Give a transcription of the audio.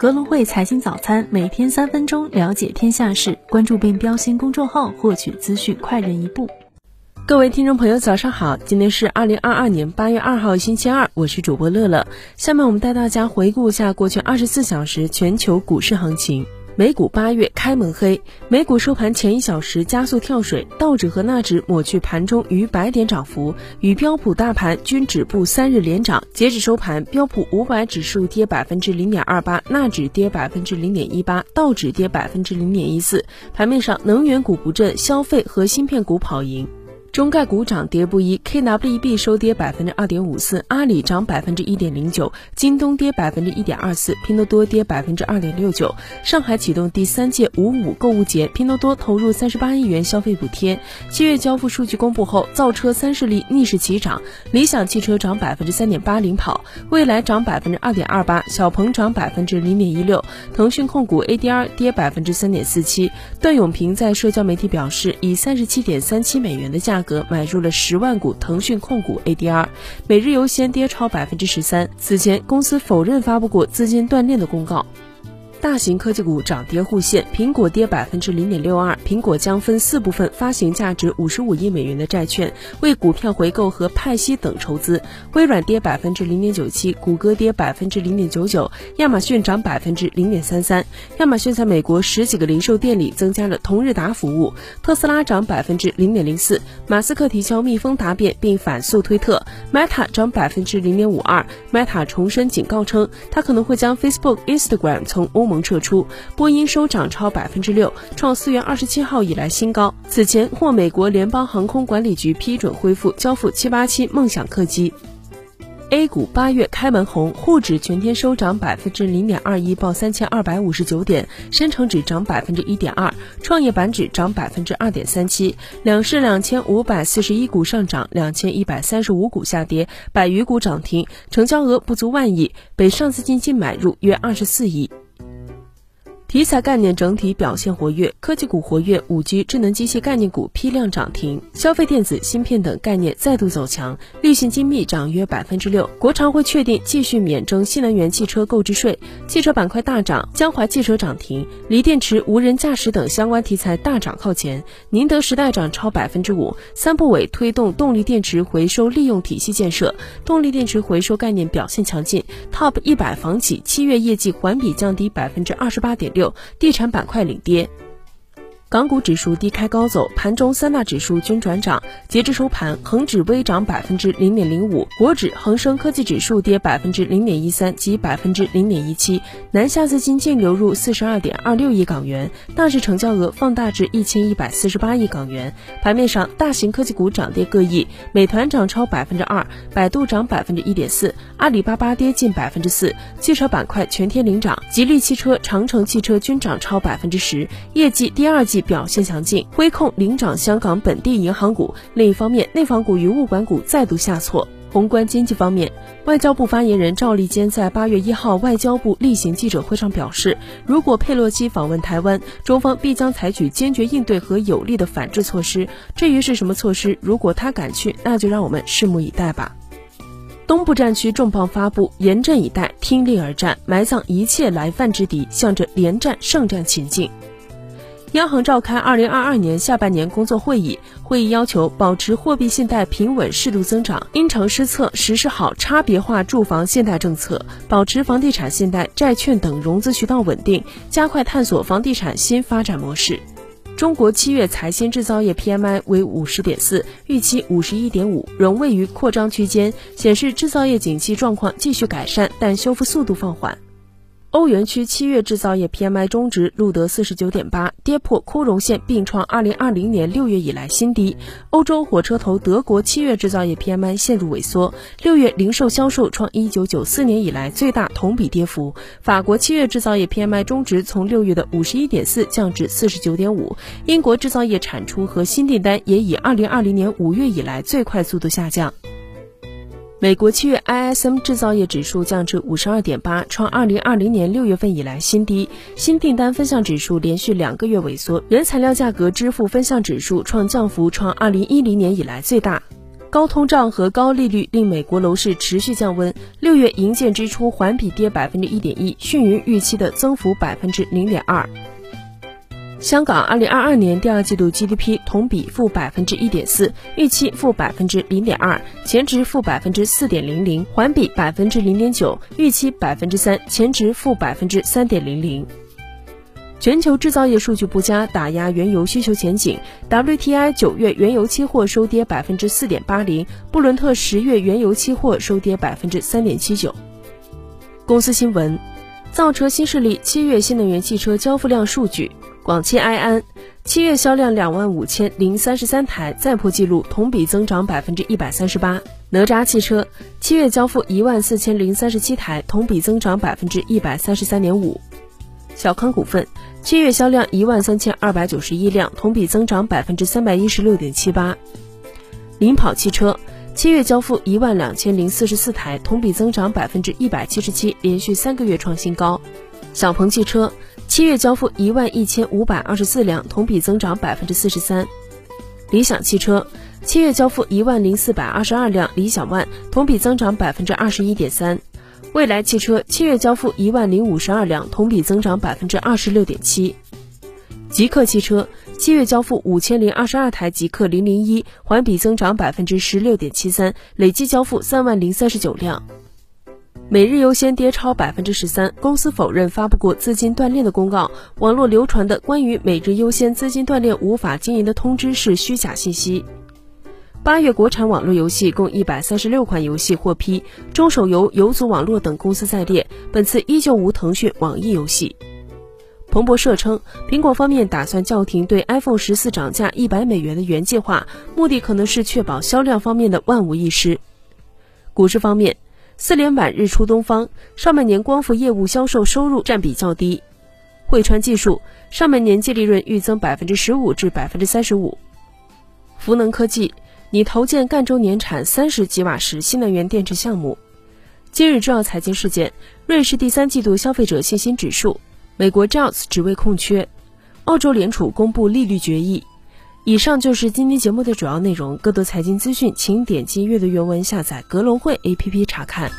格隆汇财经早餐，每天三分钟了解天下事。关注并标新公众号，获取资讯快人一步。各位听众朋友，早上好！今天是二零二二年八月二号，星期二，我是主播乐乐。下面我们带大家回顾一下过去二十四小时全球股市行情。美股八月开门黑，美股收盘前一小时加速跳水，道指和纳指抹去盘中逾百点涨幅，与标普大盘均止步三日连涨。截止收盘，标普五百指数跌百分之零点二八，纳指跌百分之零点一八，道指跌百分之零点一四。盘面上，能源股不振，消费和芯片股跑赢。中概股涨跌不一，KWB 收跌百分之二点五四，阿里涨百分之一点零九，京东跌百分之一点二四，拼多多跌百分之二点六九。上海启动第三届五五购物节，拼多多投入三十八亿元消费补贴。七月交付数据公布后，造车三势力逆势齐涨，理想汽车涨百分之三点八领跑，未来涨百分之二点二八，小鹏涨百分之零点一六，腾讯控股 ADR 跌百分之三点四七。段永平在社交媒体表示，以三十七点三七美元的价格。买入了十万股腾讯控股 ADR，每日优先跌超百分之十三。此前公司否认发布过资金断裂的公告。大型科技股涨跌互现，苹果跌百分之零点六二，苹果将分四部分发行价值五十五亿美元的债券，为股票回购和派息等筹资。微软跌百分之零点九七，谷歌跌百分之零点九九，亚马逊涨百分之零点三三。亚马逊在美国十几个零售店里增加了同日达服务。特斯拉涨百分之零点零四，马斯克提交密封答辩并反诉推特。Meta 涨百分之零点五二，Meta 重申警告称，它可能会将 Facebook、Instagram 从欧。盟撤出，波音收涨超百分之六，创四月二十七号以来新高。此前获美国联邦航空管理局批准恢复交付七八七梦想客机。A 股八月开门红，沪指全天收涨百分之零点二一，报三千二百五十九点；深成指涨百分之一点二，创业板指涨百分之二点三七。两市两千五百四十一股上涨，两千一百三十五股下跌，百余股涨停，成交额不足万亿，北上资金净买入约二十四亿。题材概念整体表现活跃，科技股活跃，五 G、智能机械概念股批量涨停，消费电子、芯片等概念再度走强，立信精密涨约百分之六。国常会确定继续免征新能源汽车购置税，汽车板块大涨，江淮汽车涨停，锂电池、无人驾驶等相关题材大涨靠前，宁德时代涨超百分之五。三部委推动动力电池回收利用体系建设，动力电池回收概念表现强劲，TOP 一百房企七月业绩环比降低百分之二十八点六。六，地产板块领跌。港股指数低开高走，盘中三大指数均转涨。截至收盘，恒指微涨百分之零点零五，国指、恒生科技指数跌百分之零点一三及百分之零点一七。南下资金净流入四十二点二六亿港元，大市成交额放大至一千一百四十八亿港元。盘面上，大型科技股涨跌各异，美团涨超百分之二，百度涨百分之一点四，阿里巴巴跌近百分之四。汽车板块全天领涨，吉利汽车、长城汽车均涨超百分之十，业绩第二季。表现强劲，汇控领涨香港本地银行股。另一方面，内房股与物管股再度下挫。宏观经济方面，外交部发言人赵立坚在八月一号外交部例行记者会上表示，如果佩洛西访问台湾，中方必将采取坚决应对和有力的反制措施。至于是什么措施，如果他敢去，那就让我们拭目以待吧。东部战区重磅发布，严阵以待，听令而战，埋葬一切来犯之敌，向着连战胜战前进。央行召开二零二二年下半年工作会议，会议要求保持货币信贷平稳适度增长，因城施策，实施好差别化住房信贷政策，保持房地产信贷、债券等融资渠道稳定，加快探索房地产新发展模式。中国七月财新制造业 PMI 为五十点四，预期五十一点五，仍位于扩张区间，显示制造业景气状况继续改善，但修复速度放缓。欧元区七月制造业 PMI 中值录得四十九点八，跌破枯荣线，并创二零二零年六月以来新低。欧洲火车头德国七月制造业 PMI 陷入萎缩，六月零售销售创一九九四年以来最大同比跌幅。法国七月制造业 PMI 中值从六月的五十一点四降至四十九点五。英国制造业产出和新订单也以二零二零年五月以来最快速度下降。美国七月 ISM 制造业指数降至五十二点八，创二零二零年六月份以来新低。新订单分项指数连续两个月萎缩，原材料价格支付分项指数创降幅创二零一零年以来最大。高通胀和高利率令美国楼市持续降温，六月营建支出环比跌百分之一点一，逊于预期的增幅百分之零点二。香港二零二二年第二季度 GDP 同比负百分之一点四，预期负百分之零点二，前值负百分之四点零零，环比百分之零点九，预期百分之三，前值负百分之三点零零。全球制造业数据不佳，打压原油需求前景。WTI 九月原油期货收跌百分之四点八零，布伦特十月原油期货收跌百分之三点七九。公司新闻：造车新势力七月新能源汽车交付量数据，广汽埃安七月销量两万五千零三十三台，再破纪录，同比增长百分之一百三十八。哪吒汽车七月交付一万四千零三十七台，同比增长百分之一百三十三点五。小康股份七月销量一万三千二百九十一辆，同比增长百分之三百一十六点七八。领跑汽车七月交付一万两千零四十四台，同比增长百分之一百七十七，连续三个月创新高。小鹏汽车七月交付一万一千五百二十四辆，同比增长百分之四十三。理想汽车七月交付一万零四百二十二辆理想 ONE，同比增长百分之二十一点三。蔚来汽车七月交付一万零五十二辆，同比增长百分之二十六点七。极客汽车七月交付五千零二十二台极客零零一，环比增长百分之十六点七三，累计交付三万零三十九辆。每日优先跌超百分之十三，公司否认发布过资金断裂的公告，网络流传的关于每日优先资金断裂无法经营的通知是虚假信息。八月国产网络游戏共一百三十六款游戏获批，中手游、游族网络等公司在列，本次依旧无腾讯、网易游戏。彭博社称，苹果方面打算叫停对 iPhone 十四涨价一百美元的原计划，目的可能是确保销量方面的万无一失。股市方面，四连板日出东方，上半年光伏业务销售收入占比较低。汇川技术上半年净利润预增百分之十五至百分之三十五。福能科技。拟投建赣州年产三十吉瓦时新能源电池项目。今日重要财经事件：瑞士第三季度消费者信心指数，美国 Jobs 职位空缺，澳洲联储公布利率决议。以上就是今天节目的主要内容。更多财经资讯，请点击阅读原文下载格隆汇 APP 查看。